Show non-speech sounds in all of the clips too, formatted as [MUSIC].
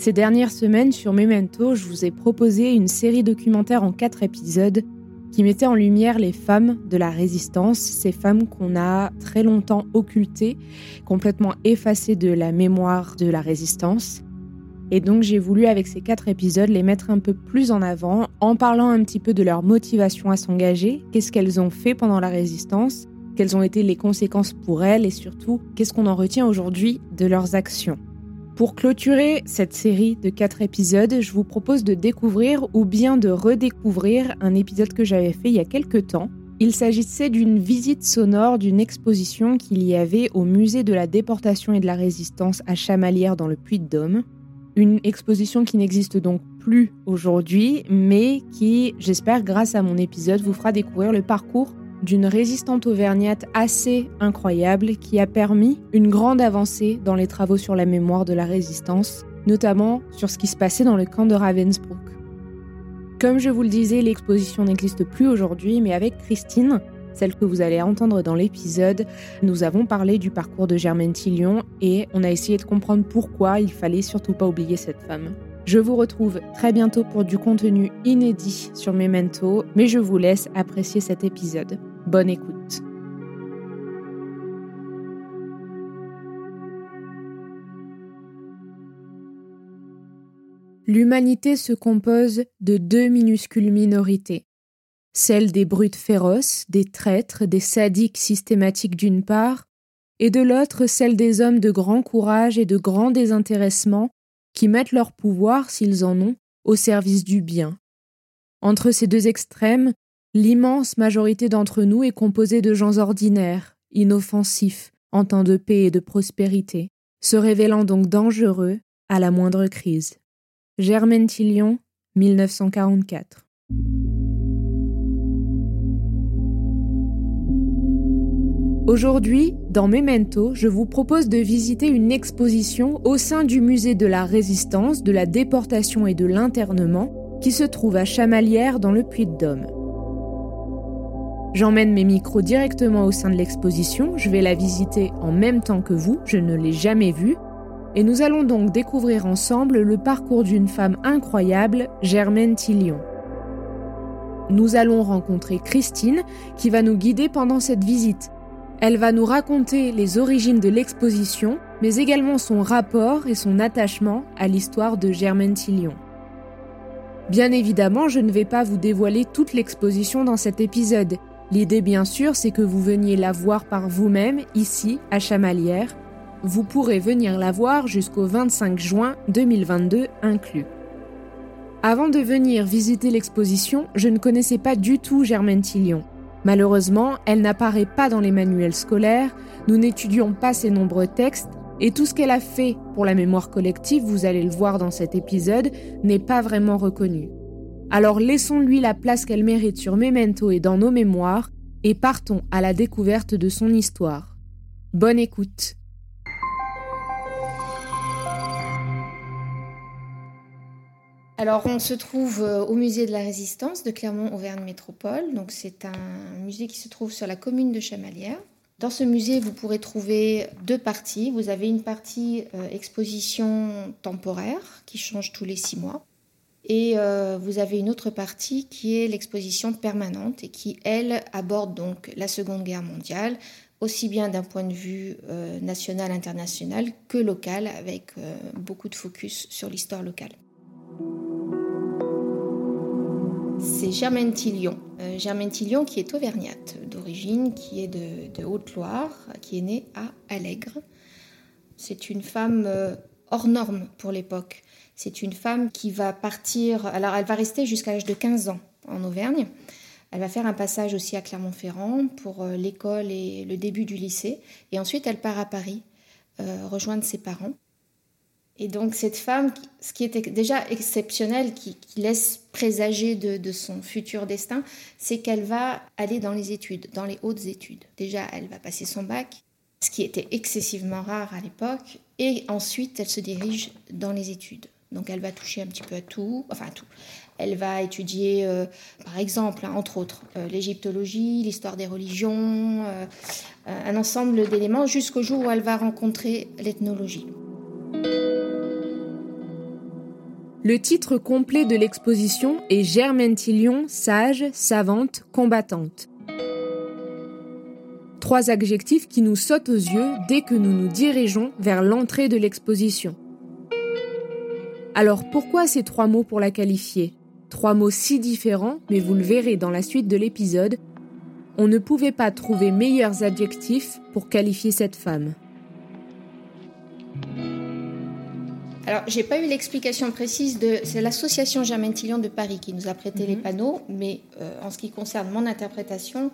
Ces dernières semaines sur Memento, je vous ai proposé une série documentaire en quatre épisodes qui mettait en lumière les femmes de la résistance, ces femmes qu'on a très longtemps occultées, complètement effacées de la mémoire de la résistance. Et donc j'ai voulu avec ces quatre épisodes les mettre un peu plus en avant en parlant un petit peu de leur motivation à s'engager, qu'est-ce qu'elles ont fait pendant la résistance, quelles ont été les conséquences pour elles et surtout qu'est-ce qu'on en retient aujourd'hui de leurs actions. Pour clôturer cette série de quatre épisodes, je vous propose de découvrir ou bien de redécouvrir un épisode que j'avais fait il y a quelques temps. Il s'agissait d'une visite sonore d'une exposition qu'il y avait au musée de la déportation et de la résistance à Chamalières dans le Puy-de-Dôme. Une exposition qui n'existe donc plus aujourd'hui, mais qui, j'espère, grâce à mon épisode, vous fera découvrir le parcours d'une résistante auvergnate assez incroyable qui a permis une grande avancée dans les travaux sur la mémoire de la résistance, notamment sur ce qui se passait dans le camp de Ravensbrück. Comme je vous le disais, l'exposition n'existe plus aujourd'hui, mais avec Christine, celle que vous allez entendre dans l'épisode, nous avons parlé du parcours de Germaine Tillion et on a essayé de comprendre pourquoi il fallait surtout pas oublier cette femme. Je vous retrouve très bientôt pour du contenu inédit sur Memento, mais je vous laisse apprécier cet épisode. Bonne écoute. L'humanité se compose de deux minuscules minorités, celle des brutes féroces, des traîtres, des sadiques systématiques d'une part, et de l'autre celle des hommes de grand courage et de grand désintéressement qui mettent leur pouvoir, s'ils en ont, au service du bien. Entre ces deux extrêmes, l'immense majorité d'entre nous est composée de gens ordinaires, inoffensifs, en temps de paix et de prospérité, se révélant donc dangereux à la moindre crise. Germaine Tillion, 1944. Aujourd'hui, dans Memento, je vous propose de visiter une exposition au sein du musée de la résistance, de la déportation et de l'internement qui se trouve à Chamalières dans le Puy-de-Dôme. J'emmène mes micros directement au sein de l'exposition, je vais la visiter en même temps que vous, je ne l'ai jamais vue, et nous allons donc découvrir ensemble le parcours d'une femme incroyable, Germaine Tillion. Nous allons rencontrer Christine qui va nous guider pendant cette visite. Elle va nous raconter les origines de l'exposition, mais également son rapport et son attachement à l'histoire de Germaine Tillion. Bien évidemment, je ne vais pas vous dévoiler toute l'exposition dans cet épisode. L'idée, bien sûr, c'est que vous veniez la voir par vous-même, ici, à Chamalières. Vous pourrez venir la voir jusqu'au 25 juin 2022 inclus. Avant de venir visiter l'exposition, je ne connaissais pas du tout Germaine Tillion. Malheureusement, elle n'apparaît pas dans les manuels scolaires, nous n'étudions pas ses nombreux textes, et tout ce qu'elle a fait pour la mémoire collective, vous allez le voir dans cet épisode, n'est pas vraiment reconnu. Alors laissons-lui la place qu'elle mérite sur Memento et dans nos mémoires, et partons à la découverte de son histoire. Bonne écoute Alors, on se trouve euh, au musée de la Résistance de Clermont-Auvergne Métropole. Donc, c'est un musée qui se trouve sur la commune de Chamalières. Dans ce musée, vous pourrez trouver deux parties. Vous avez une partie euh, exposition temporaire qui change tous les six mois. Et euh, vous avez une autre partie qui est l'exposition permanente et qui, elle, aborde donc la Seconde Guerre mondiale, aussi bien d'un point de vue national, international que local, avec beaucoup de focus sur l'histoire locale. c'est Germaine Tillion. Euh, Germaine Tillion qui est auvergnate d'origine, qui est de, Haute-Loire, qui est née à Allègre. C'est une femme euh, hors norme pour l'époque. C'est une femme qui va partir, alors elle va rester jusqu'à l'âge de 15 ans en Auvergne. Elle va faire un passage aussi à Clermont-Ferrand pour euh, l'école et le début du lycée. Et ensuite, elle part à Paris rejoindre ses parents. Et donc cette femme, ce qui était déjà exceptionnel, qui, laisse présager de, son futur destin, c'est qu'elle va aller dans les études, dans les hautes études. Déjà, elle va passer son bac, ce qui était excessivement rare à l'époque, et ensuite elle se dirige dans les études. Donc elle va toucher un petit peu à tout, enfin tout. Elle va étudier, euh, par exemple, hein, entre autres, euh, l'égyptologie, l'histoire des religions, euh, un ensemble d'éléments, jusqu'au jour où elle va rencontrer l'ethnologie. Le titre complet de l'exposition est Germaine Tillion, sage, savante, combattante. Trois adjectifs qui nous sautent aux yeux dès que nous nous dirigeons vers l'entrée de l'exposition. Alors pourquoi ces trois mots pour la qualifier? Trois mots si différents, mais vous le verrez dans la suite de l'épisode, on ne pouvait pas trouver meilleurs adjectifs pour qualifier cette femme. Alors, j'ai pas eu l'explication précise de. C'est l'association Germaine Tillion de Paris qui nous a prêté les mhm. panneaux, mais euh, en ce qui concerne mon interprétation,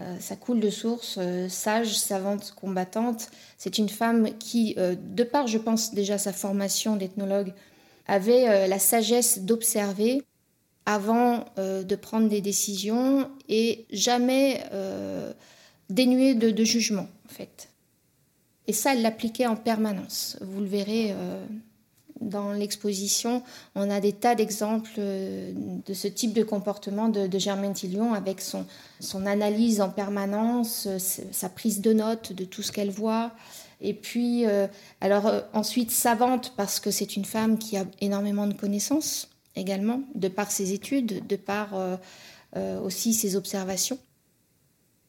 euh, ça coule de source. Euh, sage, savante, combattante. C'est une femme qui, de part, je pense déjà sa formation d'ethnologue, avait la sagesse d'observer avant de prendre des décisions et jamais dénuée de, de, jugement, en fait. Et ça, elle l'appliquait en permanence. Vous le verrez dans l'exposition, on a des tas d'exemples euh, de ce type de comportement de, Germaine Tillion avec son, son analyse en permanence, euh, sa prise de notes de tout ce qu'elle voit. Et puis, euh, alors ensuite, savante parce que c'est une femme qui a énormément de connaissances également, de par ses études, de par aussi ses observations.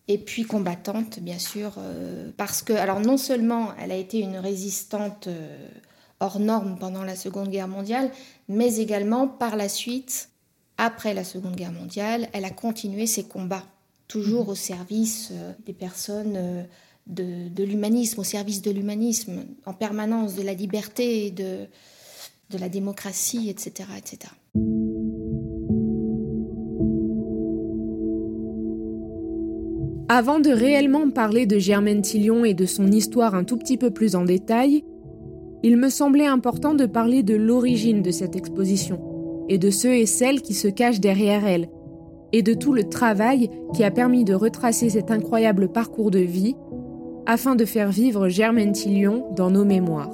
Et puis combattante, bien sûr, parce que, alors non seulement elle a été une résistante hors norme pendant la Seconde Guerre mondiale, mais également par la suite, après la Seconde Guerre mondiale, elle a continué ses combats, toujours au service euh, des personnes de, l'humanisme, au service de l'humanisme, en permanence, de la liberté, de, de la démocratie, etc. etc. Avant de réellement parler de Germaine Tillion et de son histoire un tout petit peu plus en détail, il me semblait important de parler de l'origine de cette exposition, et de ceux et celles qui se cachent derrière elle, et de tout le travail qui a permis de retracer cet incroyable parcours de vie, afin de faire vivre Germaine Tillion dans nos mémoires.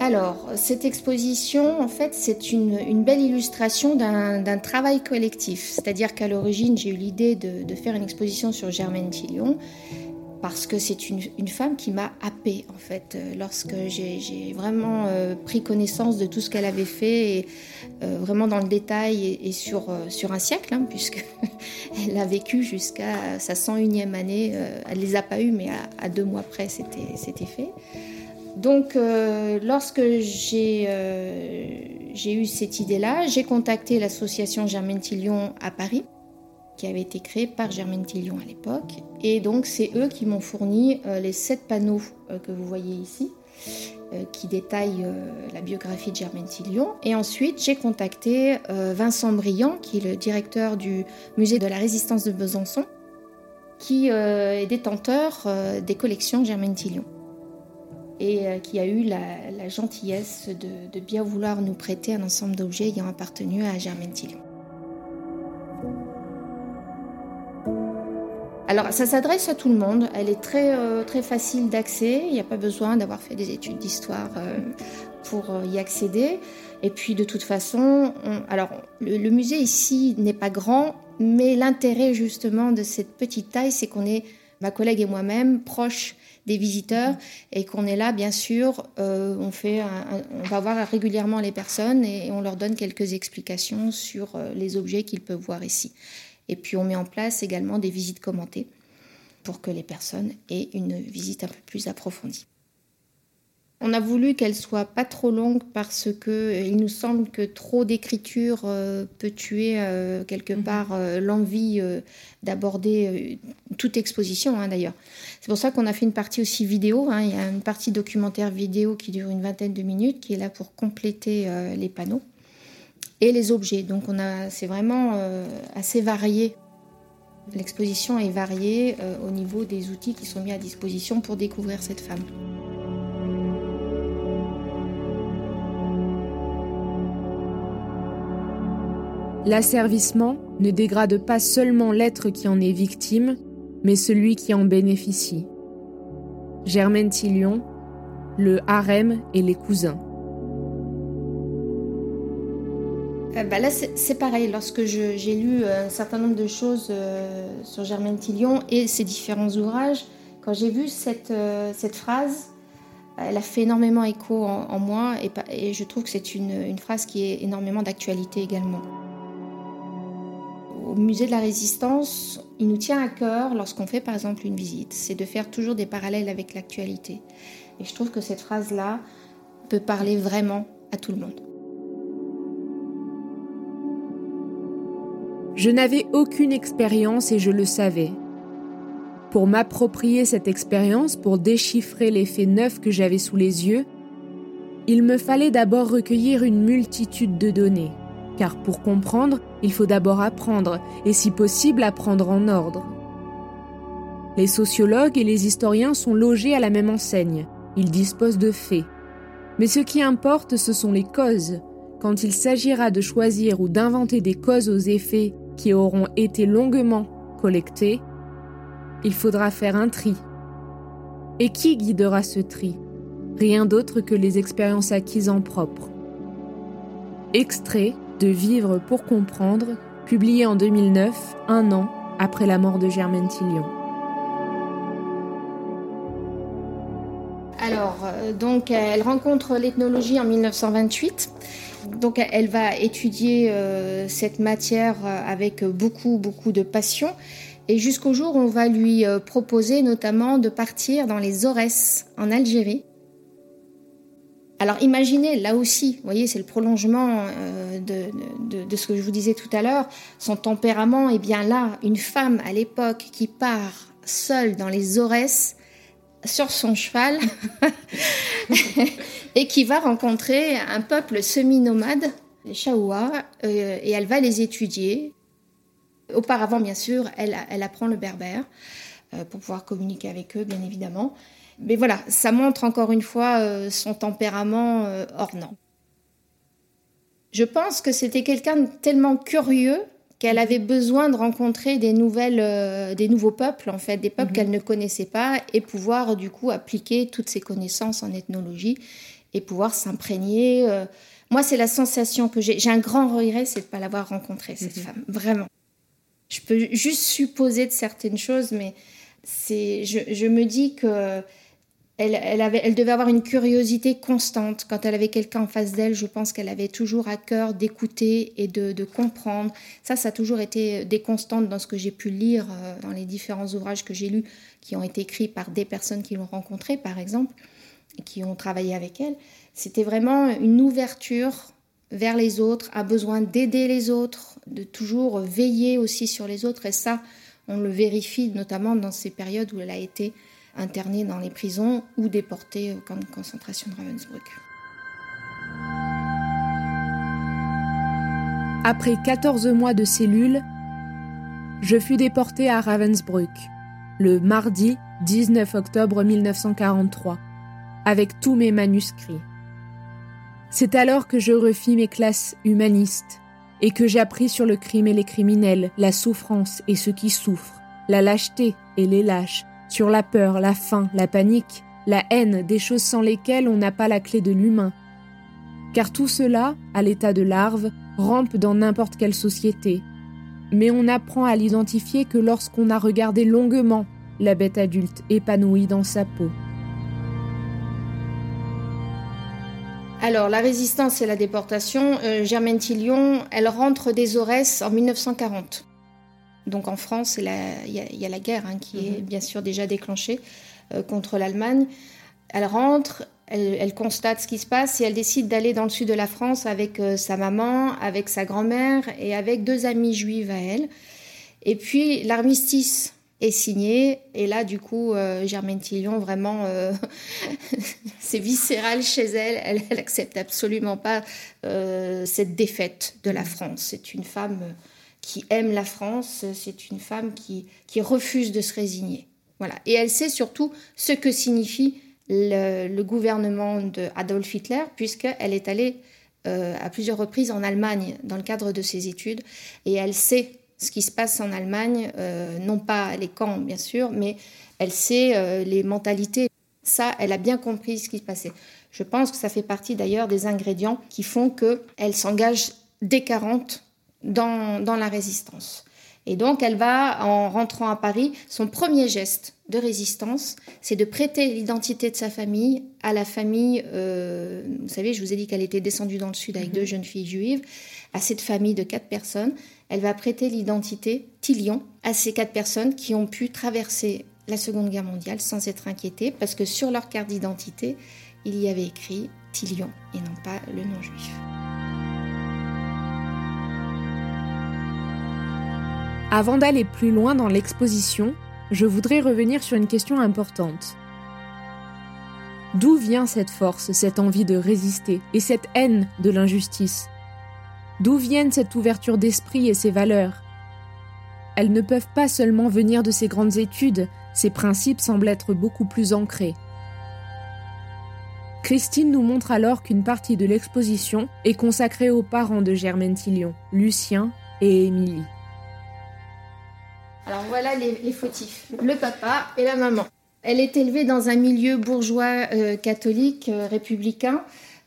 Alors, cette exposition, en fait, c'est une, belle illustration d'un travail collectif. C'est-à-dire qu'à l'origine, j'ai eu l'idée de, de, faire une exposition sur Germaine Tillion parce que c'est une, femme qui m'a happée en fait euh, lorsque j'ai vraiment euh, pris connaissance de tout ce qu'elle avait fait euh, vraiment dans le détail et, sur, un siècle hein, puisque [LAUGHS] a vécu jusqu'à sa 101e année. Elle les a pas eues mais à, deux mois près c'était fait. Donc lorsque j'ai eu cette idée là j'ai contacté l'association Germaine Tillion à Paris qui avait été créé par Germaine Tillion à l'époque. Et donc c'est eux qui m'ont fourni euh, les sept panneaux euh, que vous voyez ici, euh, qui détaillent la biographie de Germaine Tillion. Et ensuite j'ai contacté Vincent Briand, qui est le directeur du musée de la résistance de Besançon, qui est détenteur des collections Germaine Tillion et qui a eu la, gentillesse de, de, bien vouloir nous prêter un ensemble d'objets ayant appartenu à Germaine Tillion. Alors, ça s'adresse à tout le monde. Elle est très, euh, très facile d'accès. Il n'y a pas besoin d'avoir fait des études d'histoire euh, pour euh, y accéder. Et puis, de toute façon, alors, le, musée ici n'est pas grand, mais l'intérêt justement de cette petite taille, c'est qu'on est, ma collègue et moi-même, proches des visiteurs et qu'on est là, bien sûr, on, fait on va voir régulièrement les personnes et on leur donne quelques explications sur les objets qu'ils peuvent voir ici. Et puis on met en place également des visites commentées pour que les personnes aient une visite un peu plus approfondie. On a voulu qu'elle soit pas trop longue parce que euh, il nous semble que trop d'écriture euh, peut tuer euh, quelque mhm. part l'envie d'aborder toute exposition hein, d'ailleurs. C'est pour ça qu'on a fait une partie aussi vidéo. Hein. Il y a une partie documentaire vidéo qui dure une vingtaine de minutes qui est là pour compléter les panneaux et les objets. Donc c'est vraiment euh, assez varié. L'exposition est variée euh, au niveau des outils qui sont mis à disposition pour découvrir cette femme. L'asservissement ne dégrade pas seulement l'être qui en est victime, mais celui qui en bénéficie. Germaine Tillion, le harem et les cousins. Bah là, c'est pareil. Lorsque j'ai lu euh, un certain nombre de choses euh, sur Germaine Tillion et ses différents ouvrages, quand j'ai vu cette, cette phrase, elle a fait énormément écho en, moi et, je trouve que c'est une, phrase qui est énormément d'actualité également. Au musée de la Résistance, il nous tient à cœur, lorsqu'on fait par exemple une visite, c'est de faire toujours des parallèles avec l'actualité. Et je trouve que cette phrase-là peut parler vraiment à tout le monde. Je n'avais aucune expérience et je le savais. Pour m'approprier cette expérience, pour déchiffrer les faits neufs que j'avais sous les yeux, il me fallait d'abord recueillir une multitude de données, car pour comprendre, il faut d'abord apprendre, et si possible apprendre en ordre. Les sociologues et les historiens sont logés à la même enseigne, ils disposent de faits. Mais ce qui importe, ce sont les causes. Quand il s'agira de choisir ou d'inventer des causes aux effets qui auront été longuement collectés, il faudra faire un tri. Et qui guidera ce tri? Rien d'autre que les expériences acquises en propre. Extrait de Vivre pour comprendre, publié en 2009, un an après la mort de Germaine Tillion. Donc, elle rencontre l'ethnologie en 1928 donc elle va étudier euh, cette matière euh, avec beaucoup, beaucoup de passion. Et jusqu'au jour où on va lui euh, proposer notamment de partir dans les Aurès en Algérie. Alors imaginez, là aussi, vous voyez, c'est le prolongement de, ce que je vous disais tout à l'heure, son tempérament est bien là. Une femme à l'époque qui part seule dans les Aurès, sur son cheval [LAUGHS] et qui va rencontrer un peuple semi-nomade, les Chaoua, euh, et elle va les étudier. Auparavant, bien sûr, elle, elle apprend le berbère euh, pour pouvoir communiquer avec eux, bien évidemment. Mais voilà, ça montre encore une fois euh, son tempérament ornant. Je pense que c'était quelqu'un tellement curieux qu'elle avait besoin de rencontrer des nouvelles, euh, des nouveaux peuples en fait, des peuples mhm. qu'elle ne connaissait pas et pouvoir du coup appliquer toutes ses connaissances en ethnologie et pouvoir s'imprégner. Euh. Moi, c'est la sensation que j'ai. J'ai un grand regret, c'est de ne pas l'avoir rencontrée cette mhm. femme, vraiment. Je peux juste supposer de certaines choses, mais c'est, je, je me dis que elle, devait avoir une curiosité constante. Quand elle avait quelqu'un en face d'elle, je pense qu'elle avait toujours à cœur d'écouter et de, comprendre. Ça, ça a toujours été des constantes dans ce que j'ai pu lire euh, dans les différents ouvrages que j'ai lus, qui ont été écrits par des personnes qui l'ont rencontrée, par exemple, et qui ont travaillé avec elle. C'était vraiment une ouverture vers les autres, a besoin d'aider les autres, de toujours veiller aussi sur les autres. Et ça, on le vérifie notamment dans ces périodes où elle a été internés dans les prisons ou déportés au camp de concentration de Ravensbrück. Après 14 mois de cellule, je fus déporté à Ravensbrück le mardi 19 octobre 1943 avec tous mes manuscrits. C'est alors que je refis mes classes humanistes et que j'appris sur le crime et les criminels, la souffrance et ceux qui souffrent, la lâcheté et les lâches, sur la peur, la faim, la panique, la haine, des choses sans lesquelles on n'a pas la clé de l'humain. Car tout cela, à l'état de larve, rampe dans n'importe quelle société. Mais on apprend à l'identifier que lorsqu'on a regardé longuement la bête adulte épanouie dans sa peau. Alors, la résistance et la déportation, euh, Germaine Tillion, elle rentre des Aurès en 1940. Donc en France, il y, a la guerre hein, qui est mhm. bien sûr déjà déclenchée euh, contre l'Allemagne. Elle rentre, elle, constate ce qui se passe et elle décide d'aller dans le sud de la France avec euh, sa maman, avec sa grand-mère et avec deux amies juives à elle. Et puis l'armistice est signé. Et là, du coup, euh, Germaine Tillion, vraiment, euh, [LAUGHS] c'est viscéral chez elle. Elle, elle accepte absolument pas cette défaite de la France. C'est une femme qui aime la France. C'est une femme qui, qui refuse de se résigner. Voilà. Et elle sait surtout ce que signifie le, gouvernement d'Adolf Hitler, puisqu'elle est allée à plusieurs reprises en Allemagne dans le cadre de ses études. Et elle sait ce qui se passe en Allemagne, euh, non pas les camps bien sûr, mais elle sait euh, les mentalités. Ça, elle a bien compris ce qui se passait. Je pense que ça fait partie d'ailleurs des ingrédients qui font qu'elle s'engage dès 40 dans, dans la résistance. Et donc, elle va, en rentrant à Paris, son premier geste de résistance, c'est de prêter l'identité de sa famille à la famille. Euh, vous savez, je vous ai dit qu'elle était descendue dans le sud avec mhm. deux jeunes filles juives, à cette famille de quatre personnes elle va prêter l'identité Tillion à ces quatre personnes qui ont pu traverser la Seconde Guerre mondiale sans être inquiétées, parce que sur leur carte d'identité, il y avait écrit Tillion et non pas le nom juif. Avant d'aller plus loin dans l'exposition, je voudrais revenir sur une question importante. D'où vient cette force, cette envie de résister et cette haine de l'injustice? D'où viennent cette ouverture d'esprit et ces valeurs? Elles ne peuvent pas seulement venir de ces grandes études, ces principes semblent être beaucoup plus ancrés. Christine nous montre alors qu'une partie de l'exposition est consacrée aux parents de Germaine Tillion, Lucien et Émilie. Alors voilà les, fautifs, le papa et la maman. Elle est élevée dans un milieu bourgeois euh, catholique euh, républicain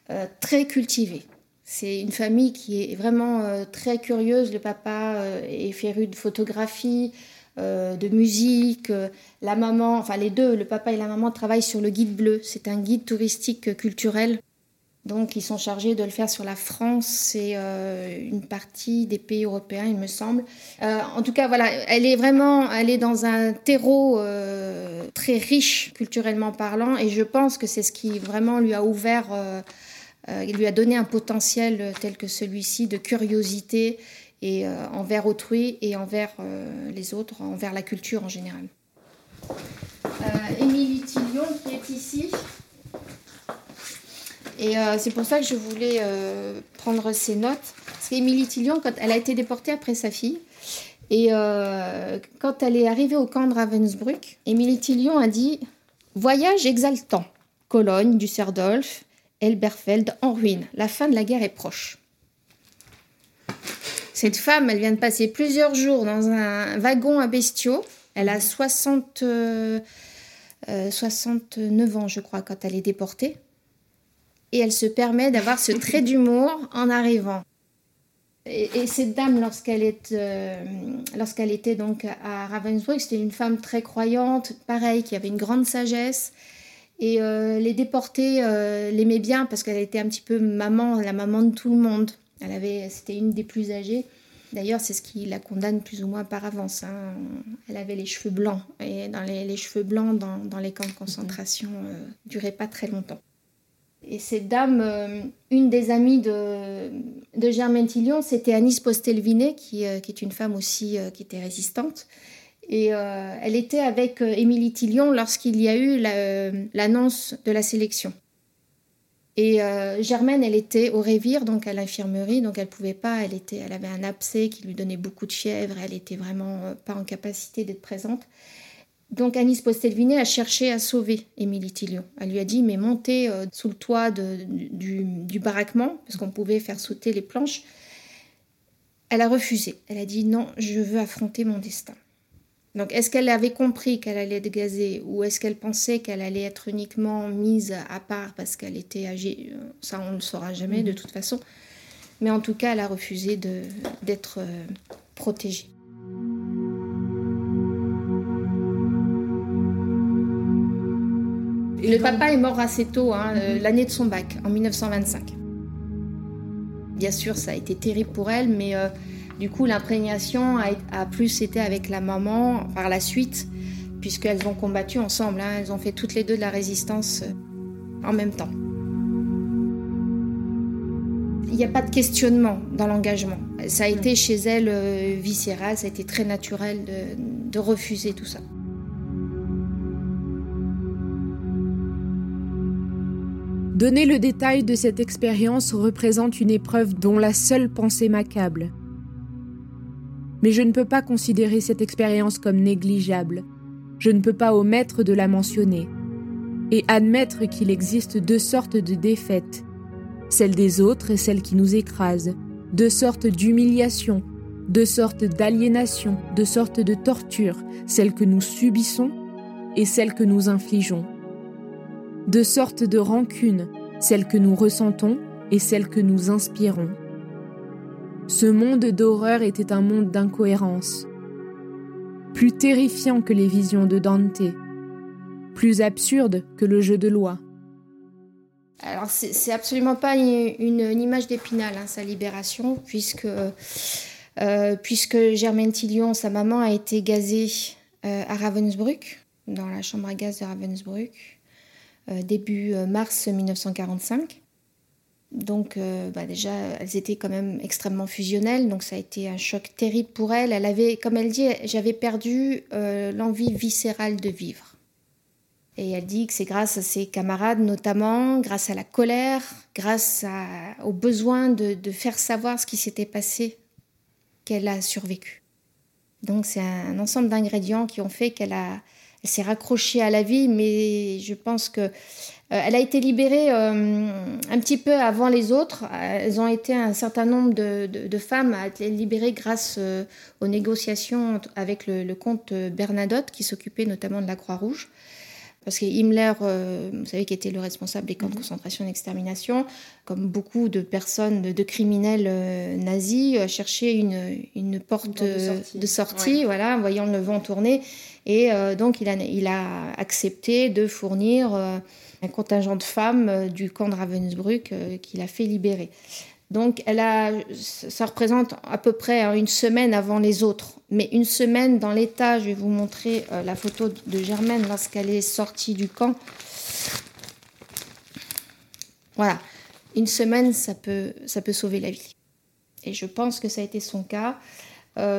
euh, très cultivé. C'est une famille qui est vraiment très curieuse. Le papa est féru de photographie, de musique. la maman, enfin les deux, le papa et la maman travaillent sur le guide bleu. C'est un guide touristique culturel. Donc ils sont chargés de le faire sur la France et une partie des pays européens, il me semble. en tout cas, voilà, elle est vraiment, elle est dans un terreau très riche culturellement parlant, et je pense que c'est ce qui vraiment lui a ouvert euh, lui a donné un potentiel tel que celui-ci de curiosité et euh, envers autrui et envers euh, les autres, envers la culture en général. Émilie Tillion qui est ici. Et c'est pour ça que je voulais prendre ces notes. Parce qu'Émilie Tillion, quand elle a été déportée après sa fille, et quand elle est arrivée au camp de Ravensbrück, Émilie Tillion a dit Voyage exaltant. Cologne, Düsseldorf, Elberfeld en ruine. La fin de la guerre est proche. Cette femme, elle vient de passer plusieurs jours dans un wagon à bestiaux. Elle a 60, 69 euh, ans, je crois, quand elle est déportée. Et elle se permet d'avoir ce trait [LAUGHS] d'humour en arrivant. Et, cette dame, lorsqu'elle euh, lorsqu'elle était donc à Ravensbrück, c'était une femme très croyante, pareil, qui avait une grande sagesse. Et euh, les déportés euh, l'aimaient bien parce qu'elle était un petit peu maman, la maman de tout le monde. Elle avait, c'était une des plus âgées. D'ailleurs, c'est ce qui la condamne plus ou moins par avance. Hein. Elle avait les cheveux blancs. Et dans les, cheveux blancs dans, dans, les camps de concentration ne euh, duraient pas très longtemps. Et cette dame, une des amies de, Germaine Tillion, c'était Anis Postelvinet, qui, qui, est une femme aussi qui était résistante. Et euh, elle était avec euh, Émilie Tillion lorsqu'il y a eu euh, l'annonce de la sélection. Et Germaine, elle était au Révire, donc à l'infirmerie, donc elle pouvait pas. Elle était, elle avait un abcès qui lui donnait beaucoup de fièvre. Elle était vraiment pas en capacité d'être présente. Donc Anis Postelvinet a cherché à sauver Émilie Tillion. Elle lui a dit mais montez sous le toit du, du, baraquement parce qu'on pouvait faire sauter les planches. Elle a refusé. Elle a dit non, je veux affronter mon destin. Donc, est-ce qu'elle avait compris qu'elle allait être gazée ou est-ce qu'elle pensait qu'elle allait être uniquement mise à part parce qu'elle était âgée? Ça, on ne le saura jamais de mhm. toute façon. Mais en tout cas, elle a refusé d'être euh, protégée. Le papa est mort assez tôt, hein, euh, mhm. l'année de son bac, en 1925. Bien sûr, ça a été terrible pour elle, mais euh, du coup, l'imprégnation a, plus été avec la maman par la suite, puisqu'elles ont combattu ensemble. Hein. elles ont fait toutes les deux de la résistance euh, en même temps. Il n'y a pas de questionnement dans l'engagement. Ça a été chez elle euh, viscéral, ça a été très naturel de refuser tout ça. Donner le détail de cette expérience représente une épreuve dont la seule pensée m'accable mais je ne peux pas considérer cette expérience comme négligeable. Je ne peux pas omettre de la mentionner. Et admettre qu'il existe deux sortes de défaites, celle des autres et celle qui nous écrase, deux sortes d'humiliation, deux sortes d'aliénation, deux sortes de torture, celle que nous subissons et celle que nous infligeons. Deux sortes de rancune, celle que nous ressentons et celle que nous inspirons. Ce monde d'horreur était un monde d'incohérence, plus terrifiant que les visions de Dante, plus absurde que le jeu de loi. Alors c'est absolument pas une, image d'épinal, hein, sa libération, puisque, euh, puisque Germaine Tillion, sa maman, a été gazée euh, à Ravensbrück, dans la chambre à gaz de Ravensbrück, début mars 1945. Donc euh, bah déjà, elles étaient quand même extrêmement fusionnelles, donc ça a été un choc terrible pour elle. Elle avait, comme elle dit, j'avais perdu euh, l'envie viscérale de vivre. Et elle dit que c'est grâce à ses camarades notamment, grâce à la colère, grâce au besoin de, faire savoir ce qui s'était passé, qu'elle a survécu. Donc c'est un, ensemble d'ingrédients qui ont fait qu'elle a, s'est raccrochée à la vie, mais je pense que euh, elle a été libérée euh, un petit peu avant les autres. Elles ont été un certain nombre de, femmes à être libérées grâce euh, aux négociations avec le, comte Bernadotte, qui s'occupait notamment de la Croix-Rouge. Parce que Himmler, vous savez, qui était le responsable des camps de mhm. concentration et d'extermination, comme beaucoup de personnes, de, criminels nazis, cherchait une, porte, de sortie, voilà, en voyant le vent tourner. Et donc, il a, il a accepté de fournir un contingent de femmes euh, du camp de Ravensbrück euh, qu'il a fait libérer. Donc, elle a, ça représente à peu près hein, une semaine avant les autres. Mais une semaine dans l'état, je vais vous montrer euh, la photo de Germaine lorsqu'elle est sortie du camp. Voilà, une semaine, ça peut, ça peut sauver la vie. Et je pense que ça a été son cas.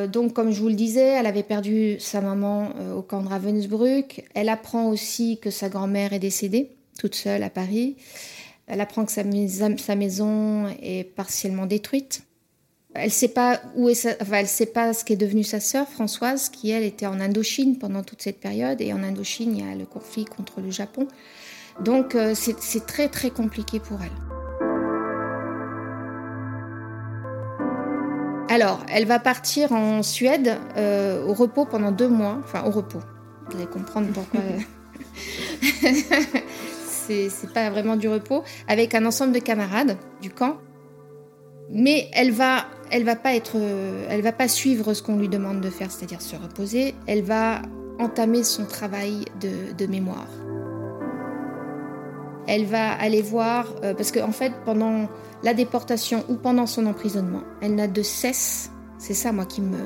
donc, comme je vous le disais, elle avait perdu sa maman au camp de Ravensbrück. Elle apprend aussi que sa grand-mère est décédée toute seule à Paris. Elle apprend que sa, maison est partiellement détruite. Elle sait pas est elle sait pas ce qu'est devenu sa sœur Françoise, qui elle était en Indochine pendant toute cette période. Et en Indochine, il y a le conflit contre le Japon. Donc euh, c'est très très compliqué pour elle. Alors, elle va partir en Suède euh, au repos pendant deux mois. Enfin, au repos. Vous allez comprendre pourquoi. [LAUGHS] c'est pas vraiment du repos, avec un ensemble de camarades du camp. Mais elle va, elle va pas être, elle va pas suivre ce qu'on lui demande de faire, c'est-à-dire se reposer. Elle va entamer son travail de, mémoire. Elle va aller voir, euh, parce qu'en en fait, pendant la déportation ou pendant son emprisonnement, elle n'a de cesse, c'est ça moi qui me,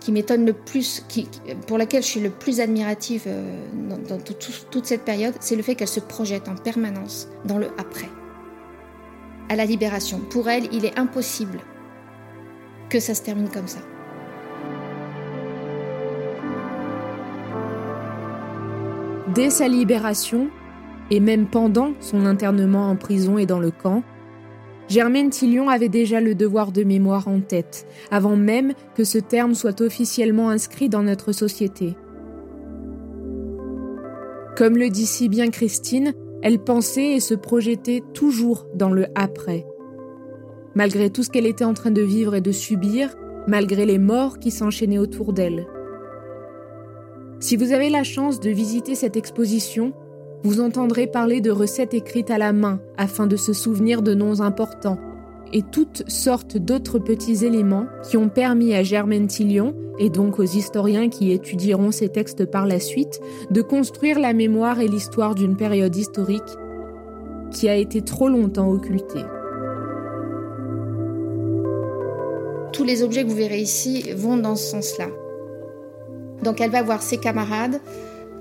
qui m'étonne le plus, qui, pour laquelle je suis le plus admirative euh, dans, toute cette période, c'est le fait qu'elle se projette en permanence dans le après, à la libération. Pour elle, il est impossible que ça se termine comme ça. Dès sa libération, et même pendant son internement en prison et dans le camp, Germaine Tillion avait déjà le devoir de mémoire en tête, avant même que ce terme soit officiellement inscrit dans notre société. Comme le dit si bien Christine, elle pensait et se projetait toujours dans le après. Malgré tout ce qu'elle était en train de vivre et de subir, malgré les morts qui s'enchaînaient autour d'elle. Si vous avez la chance de visiter cette exposition, vous entendrez parler de recettes écrites à la main afin de se souvenir de noms importants et toutes sortes d'autres petits éléments qui ont permis à Germaine Tillion, et donc aux historiens qui étudieront ces textes par la suite, de construire la mémoire et l'histoire d'une période historique qui a été trop longtemps occultée. Tous les objets que vous verrez ici vont dans ce sens-là. Donc elle va voir ses camarades,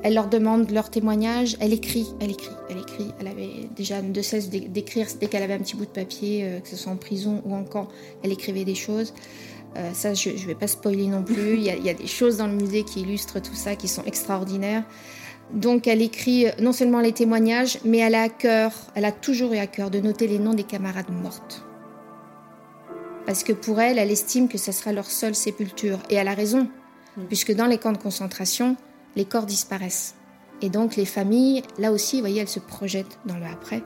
elle leur demande leur témoignage, elle écrit, elle écrit, elle écrit. Elle avait déjà de cesse d'écrire dès qu'elle avait un petit bout de papier, euh, que ce soit en prison ou en camp, elle écrivait des choses. Euh, ça, je ne vais pas spoiler non plus. Il y, a, il y, a, des choses dans le musée qui illustrent tout ça, qui sont extraordinaires. Donc, elle écrit non seulement les témoignages, mais elle a à cœur, elle a toujours eu à cœur de noter les noms des camarades mortes. Parce que pour elle, elle estime que ce sera leur seule sépulture. Et elle a raison, puisque dans les camps de concentration, les corps disparaissent. Et donc les familles, là aussi, vous voyez, elles se projettent dans le après.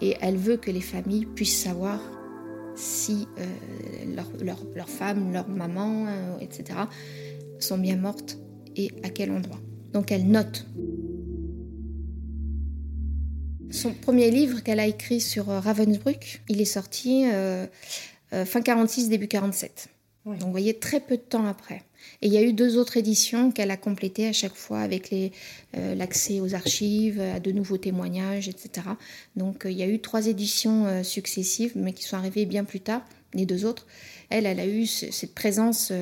Et elle veut que les familles puissent savoir si euh, leurs leur, femmes, leurs mamans, euh, etc., sont bien mortes et à quel endroit. Donc elle note. Son premier livre qu'elle a écrit sur euh, Ravensbrück, il est sorti fin 46, début 47. Donc vous voyez, très peu de temps après. Et il y a eu deux autres éditions qu'elle a complétées à chaque fois avec euh, l'accès aux archives, à de nouveaux témoignages, etc. Donc euh, il y a eu trois éditions euh, successives, mais qui sont arrivées bien plus tard, les deux autres. Elle, elle a eu cette présence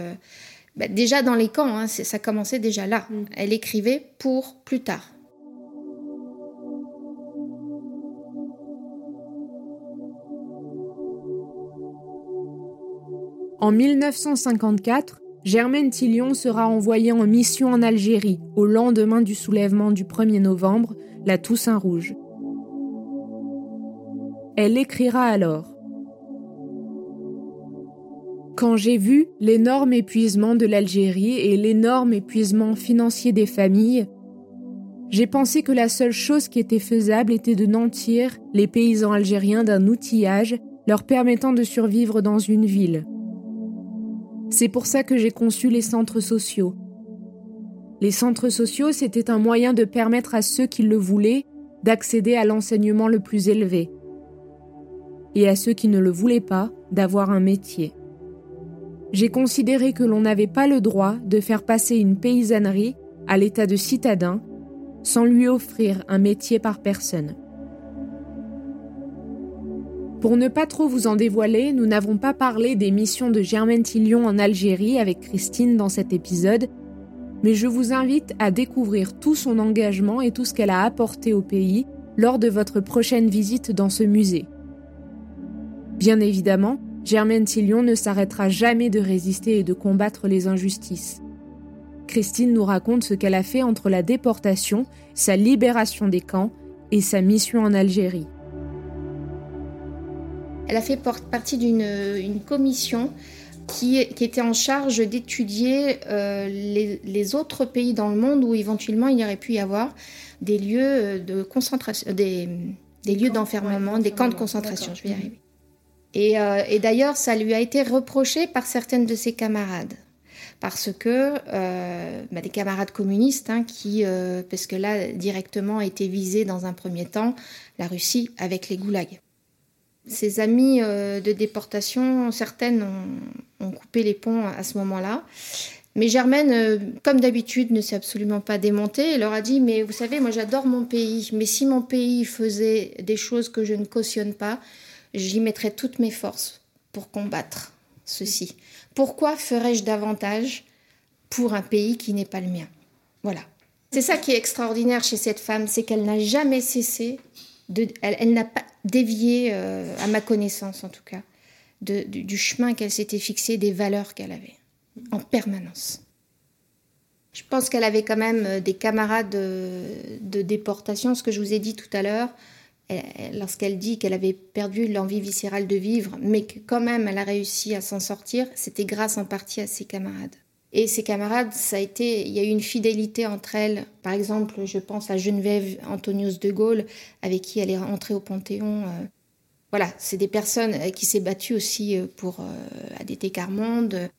bah, déjà dans les camps, hein, ça commençait déjà là. Mm. Elle écrivait pour plus tard. En 1954, Germaine Tillion sera envoyée en mission en Algérie au lendemain du soulèvement du 1er novembre, la Toussaint Rouge. Elle écrira alors Quand j'ai vu l'énorme épuisement de l'Algérie et l'énorme épuisement financier des familles, j'ai pensé que la seule chose qui était faisable était de nantir les paysans algériens d'un outillage leur permettant de survivre dans une ville c'est pour ça que j'ai conçu les centres sociaux. Les centres sociaux, c'était un moyen de permettre à ceux qui le voulaient d'accéder à l'enseignement le plus élevé, et à ceux qui ne le voulaient pas d'avoir un métier. J'ai considéré que l'on n'avait pas le droit de faire passer une paysannerie à l'état de citadin sans lui offrir un métier par personne. Pour ne pas trop vous en dévoiler, nous n'avons pas parlé des missions de Germaine Tillion en Algérie avec Christine dans cet épisode, mais je vous invite à découvrir tout son engagement et tout ce qu'elle a apporté au pays lors de votre prochaine visite dans ce musée. Bien évidemment, Germaine Tillion ne s'arrêtera jamais de résister et de combattre les injustices. Christine nous raconte ce qu'elle a fait entre la déportation, sa libération des camps et sa mission en Algérie. Elle a fait partie d'une commission qui, était en charge d'étudier euh, les, autres pays dans le monde où éventuellement il y aurait pu y avoir des lieux euh, de concentration, des, lieux d'enfermement, des camps de concentration. Je vais y arriver. Euh, et, d'ailleurs, ça lui a été reproché par certaines de ses camarades. Parce que bah, des camarades communistes, hein, qui, parce que là, directement a été visé dans un premier temps la Russie avec les goulags. Ses amies euh, de déportation, certaines ont, coupé les ponts à ce moment-là. Mais Germaine, euh, comme d'habitude, ne s'est absolument pas démontée. Elle leur a dit, mais vous savez, moi j'adore mon pays, mais si mon pays faisait des choses que je ne cautionne pas, j'y mettrais toutes mes forces pour combattre ceci. Pourquoi ferais-je davantage pour un pays qui n'est pas le mien? Voilà. C'est ça qui est extraordinaire chez cette femme, c'est qu'elle n'a jamais cessé de, elle n'a pas, dévié, euh, à ma connaissance en tout cas, du, chemin qu'elle s'était fixé, des valeurs qu'elle avait, en permanence. Je pense qu'elle avait quand même euh, des camarades de, déportation, ce que je vous ai dit tout à l'heure, lorsqu'elle dit qu'elle avait perdu l'envie viscérale de vivre, mais que quand même elle a réussi à s'en sortir, c'était grâce en partie à ses camarades. Et ses camarades, ça a été, il y a eu une fidélité entre elles. Par exemple, je pense à Geneviève Antonius de Gaulle, avec qui elle est entrée au Panthéon. Euh. Voilà, c'est des personnes euh, qui s'est battues aussi euh, pour ADT Carmonde.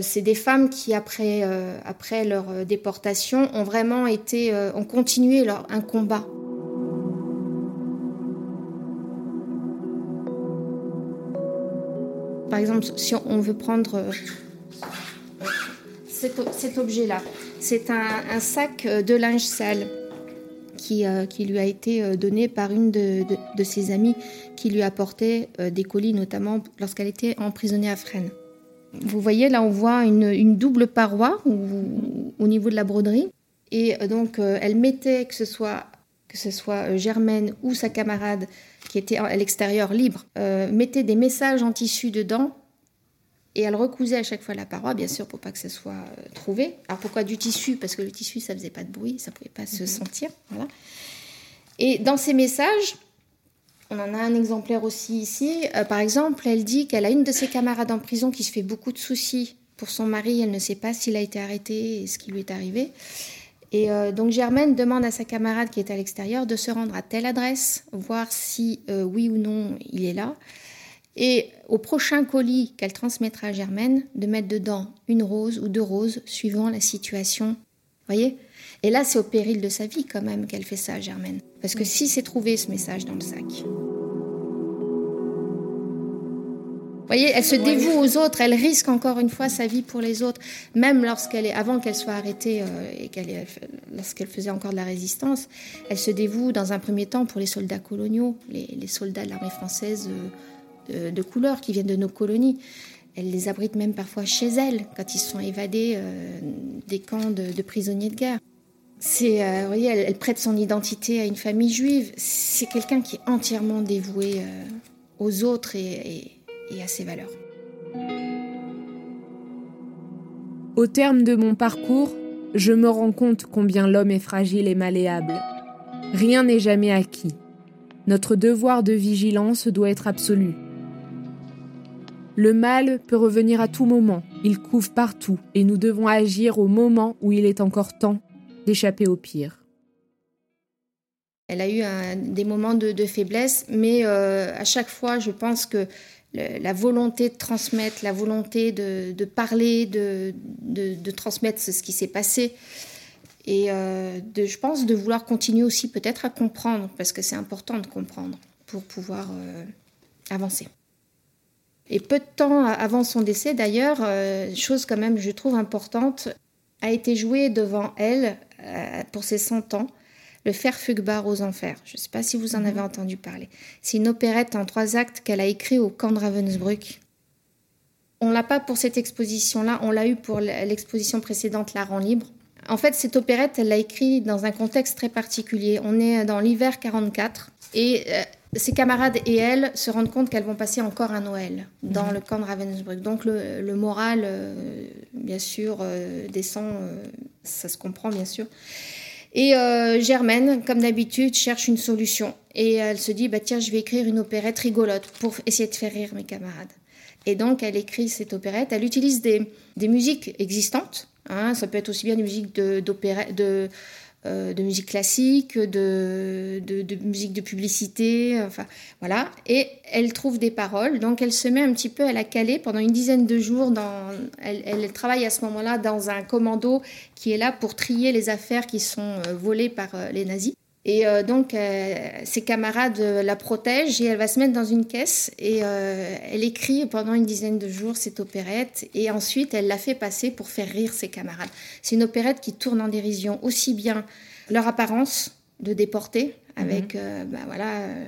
C'est des femmes qui, après, après leur déportation, ont vraiment été, ont continué leur, un combat. Par exemple, si on veut prendre cet, objet-là, c'est un, sac de linge sale qui, qui, lui a été donné par une de, de ses amies qui lui apportait des colis, notamment lorsqu'elle était emprisonnée à Fresnes. Vous voyez, là, on voit une, double paroi au niveau de la broderie. Et euh, donc, euh, elle mettait, que ce soit, que ce soit euh, Germaine ou sa camarade, qui était à l'extérieur libre, mettait des messages en tissu dedans. Et elle recousait à chaque fois la paroi, bien sûr, pour pas que ça soit trouvé. Alors pourquoi du tissu? Parce que le tissu, ça faisait pas de bruit, ça pouvait pas se mhm. sentir. Voilà. Et dans ces messages, on en a un exemplaire aussi ici. Euh, par exemple, elle dit qu'elle a une de ses camarades en prison qui se fait beaucoup de soucis pour son mari. Elle ne sait pas s'il a été arrêté et ce qui lui est arrivé. Et euh, donc Germaine demande à sa camarade qui est à l'extérieur de se rendre à telle adresse, voir si euh, oui ou non il est là. Et au prochain colis qu'elle transmettra à Germaine, de mettre dedans une rose ou deux roses, suivant la situation. Voyez? Et là, c'est au péril de sa vie quand même qu'elle fait ça à Germaine. Parce que si c'est trouvé ce message dans le sac. Voyez, elle se dévoue aux autres, elle risque encore une fois sa vie pour les autres, même lorsqu'elle est, avant qu'elle soit arrêtée euh, et qu'elle lorsqu'elle faisait encore de la résistance, elle se dévoue dans un premier temps pour les soldats coloniaux, les, soldats de l'armée française euh, de, couleur qui viennent de nos colonies. Elle les abrite même parfois chez elle quand ils sont évadés euh, des camps de prisonniers de guerre. C'est, euh, voyez, elle, prête son identité à une famille juive. C'est quelqu'un qui est entièrement dévoué euh, aux autres et, à ses valeurs. Au terme de mon parcours, je me rends compte combien l'homme est fragile et malléable. Rien n'est jamais acquis. Notre devoir de vigilance doit être absolu. Le mal peut revenir à tout moment, il couve partout, et nous devons agir au moment où il est encore temps d'échapper au pire. Elle a eu des moments de, faiblesse, mais euh, à chaque fois, je pense que la volonté de transmettre, la volonté de, parler, de, de, transmettre ce qui s'est passé, et euh, je pense de vouloir continuer aussi peut-être à comprendre, parce que c'est important de comprendre pour pouvoir euh, avancer. Et peu de temps avant son décès, d'ailleurs, chose quand même, je trouve importante, a été joué devant elle euh, pour ses 100 ans, le Fer Fugbar aux Enfers. Je ne sais pas si vous en mhm. avez entendu parler. C'est une opérette en trois actes qu'elle a écrit au camp de Ravensbrück. On l'a pas pour cette exposition-là, on l'a eu pour l'exposition précédente, La Rend libre. En fait, cette opérette, elle l'a écrite dans un contexte très particulier. On est dans l'hiver 44 et euh, ses camarades et elle se rendent compte qu'elles vont passer encore un Noël dans mhm. le camp de Ravensbrück. Donc le, moral, euh, bien sûr, euh, descend, euh, ça se comprend bien sûr. Et Germaine, comme d'habitude, cherche une solution. Et elle se dit, bah, tiens, je vais écrire une opérette rigolote pour essayer de faire rire mes camarades. Et donc elle écrit cette opérette. Elle utilise des, musiques existantes. Hein. ça peut être aussi bien des musiques d'opérette, de de musique classique, de, de, musique de publicité, enfin voilà. Et elle trouve des paroles, donc elle se met un petit peu à la caler pendant une dizaine de jours. Dans, elle, travaille à ce moment-là dans un commando qui est là pour trier les affaires qui sont euh, volées par euh, les nazis. Et donc, ses camarades la protègent et elle va se mettre dans une caisse et elle écrit pendant une dizaine de jours cette opérette et ensuite elle la fait passer pour faire rire ses camarades. C'est une opérette qui tourne en dérision aussi bien leur apparence de déportés avec mhm. euh, bah, voilà, euh,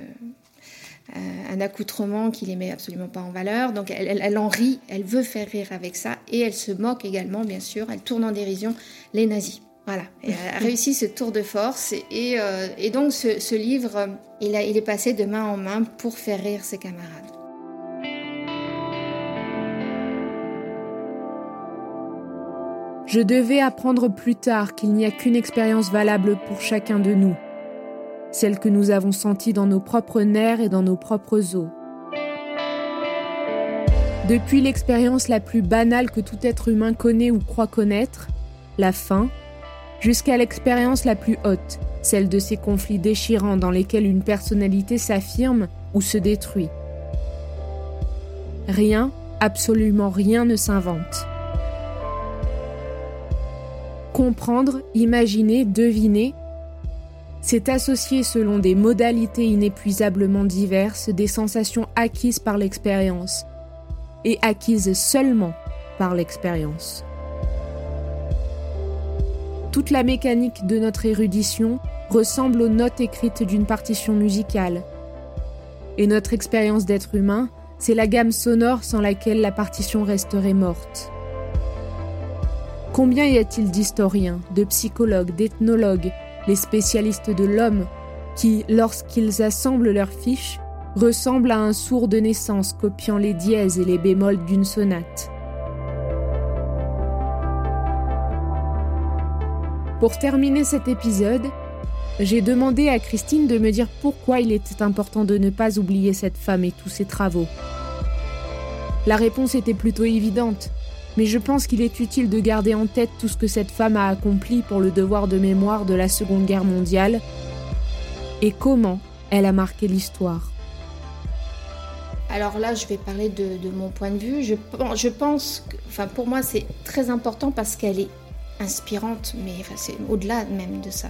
euh, un accoutrement qui les met absolument pas en valeur. Donc elle, en rit, elle veut faire rire avec ça et elle se moque également, bien sûr, elle tourne en dérision les nazis. Voilà, elle a réussi ce tour de force et, donc ce, livre, il, a, il est passé de main en main pour faire rire ses camarades. Je devais apprendre plus tard qu'il n'y a qu'une expérience valable pour chacun de nous, celle que nous avons sentie dans nos propres nerfs et dans nos propres os. Depuis l'expérience la plus banale que tout être humain connaît ou croit connaître, la faim, jusqu'à l'expérience la plus haute, celle de ces conflits déchirants dans lesquels une personnalité s'affirme ou se détruit. Rien, absolument rien ne s'invente. comprendre, imaginer, deviner, c'est associer selon des modalités inépuisablement diverses des sensations acquises par l'expérience et acquises seulement par l'expérience. Toute la mécanique de notre érudition ressemble aux notes écrites d'une partition musicale. Et notre expérience d'être humain, c'est la gamme sonore sans laquelle la partition resterait morte. Combien y a-t-il d'historiens, de psychologues, d'ethnologues, les spécialistes de l'homme, qui, lorsqu'ils assemblent leurs fiches, ressemblent à un sourd de naissance copiant les dièses et les bémols d'une sonate? Pour terminer cet épisode, j'ai demandé à Christine de me dire pourquoi il était important de ne pas oublier cette femme et tous ses travaux. La réponse était plutôt évidente, mais je pense qu'il est utile de garder en tête tout ce que cette femme a accompli pour le devoir de mémoire de la Seconde Guerre mondiale et comment elle a marqué l'histoire. Alors là, je vais parler de, mon point de vue. Je, pense, que, enfin pour moi, c'est très important parce qu'elle est inspirante, mais c'est au-delà même de ça.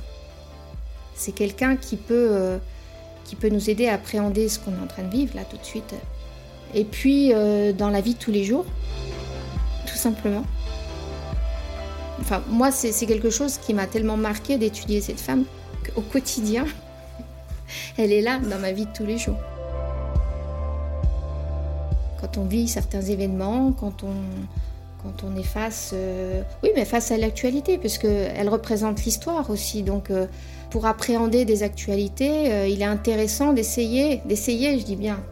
C'est quelqu'un qui peut, euh, qui peut nous aider à appréhender ce qu'on est en train de vivre là tout de suite. Et puis euh, dans la vie de tous les jours, tout simplement. Enfin, moi, c'est quelque chose qui m'a tellement marqué d'étudier cette femme qu'au quotidien, [LAUGHS] elle est là dans ma vie de tous les jours. Quand on vit certains événements, quand on, quand on est face, euh, oui, mais face à l'actualité, puisqu'elle représente l'histoire aussi. Donc, euh, pour appréhender des actualités, euh, il est intéressant d'essayer, d'essayer, je dis bien,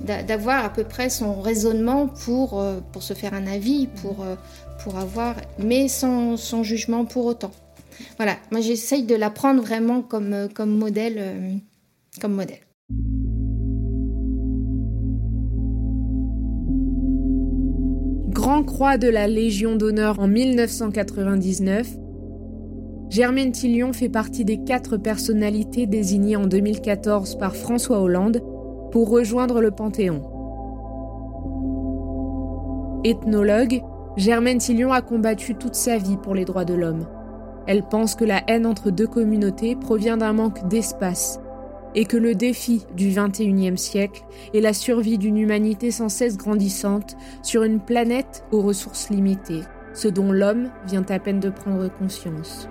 d'avoir à peu près son raisonnement pour, pour se faire un avis, pour, pour avoir, mais sans, sans jugement pour autant. Voilà, moi j'essaye de la prendre vraiment comme, comme modèle. comme modèle. Grand Croix de la Légion d'honneur en 1999, Germaine Tillion fait partie des quatre personnalités désignées en 2014 par François Hollande pour rejoindre le Panthéon. Ethnologue, Germaine Tillion a combattu toute sa vie pour les droits de l'homme. Elle pense que la haine entre deux communautés provient d'un manque d'espace et que le défi du XXIe siècle est la survie d'une humanité sans cesse grandissante sur une planète aux ressources limitées, ce dont l'homme vient à peine de prendre conscience.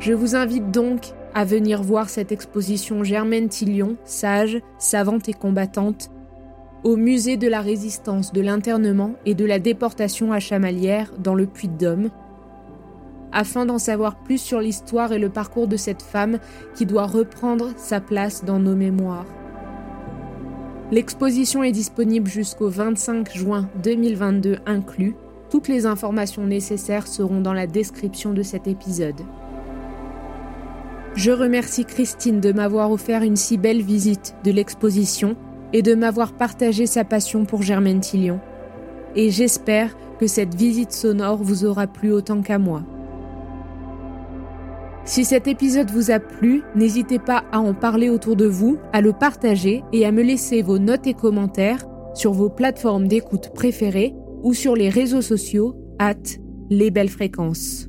Je vous invite donc à venir voir cette exposition Germaine Tillion, sage, savante et combattante, au musée de la résistance, de l'internement et de la déportation à Chamalières dans le Puy-de-Dôme, afin d'en savoir plus sur l'histoire et le parcours de cette femme qui doit reprendre sa place dans nos mémoires. L'exposition est disponible jusqu'au 25 juin 2022 inclus. Toutes les informations nécessaires seront dans la description de cet épisode. Je remercie Christine de m'avoir offert une si belle visite de l'exposition et de m'avoir partagé sa passion pour Germaine Tillion. Et j'espère que cette visite sonore vous aura plu autant qu'à moi. Si cet épisode vous a plu, n'hésitez pas à en parler autour de vous, à le partager et à me laisser vos notes et commentaires sur vos plateformes d'écoute préférées ou sur les réseaux sociaux at les belles fréquences.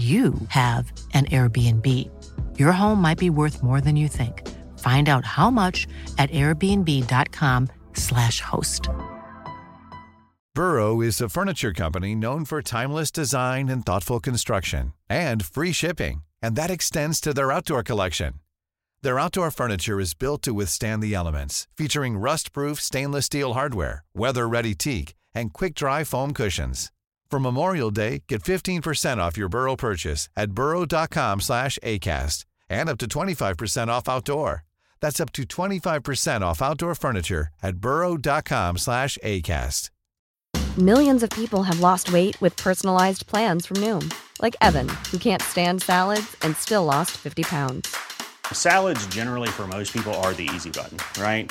you have an Airbnb. Your home might be worth more than you think. Find out how much at airbnb.com/slash host. Burrow is a furniture company known for timeless design and thoughtful construction and free shipping, and that extends to their outdoor collection. Their outdoor furniture is built to withstand the elements, featuring rust-proof stainless steel hardware, weather-ready teak, and quick-dry foam cushions. For Memorial Day, get 15% off your Burrow purchase at burrow.com slash ACAST and up to 25% off outdoor. That's up to 25% off outdoor furniture at burrow.com slash ACAST. Millions of people have lost weight with personalized plans from Noom, like Evan, who can't stand salads and still lost 50 pounds. Salads, generally, for most people, are the easy button, right?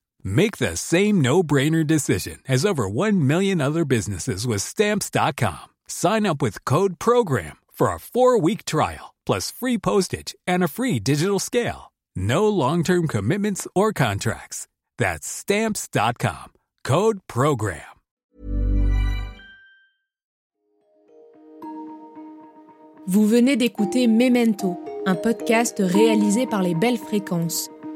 Make the same no-brainer decision as over 1 million other businesses with stamps.com. Sign up with code program for a 4-week trial plus free postage and a free digital scale. No long-term commitments or contracts. That's stamps.com. Code program. Vous venez d'écouter Memento, un podcast réalisé par les Belles Fréquences.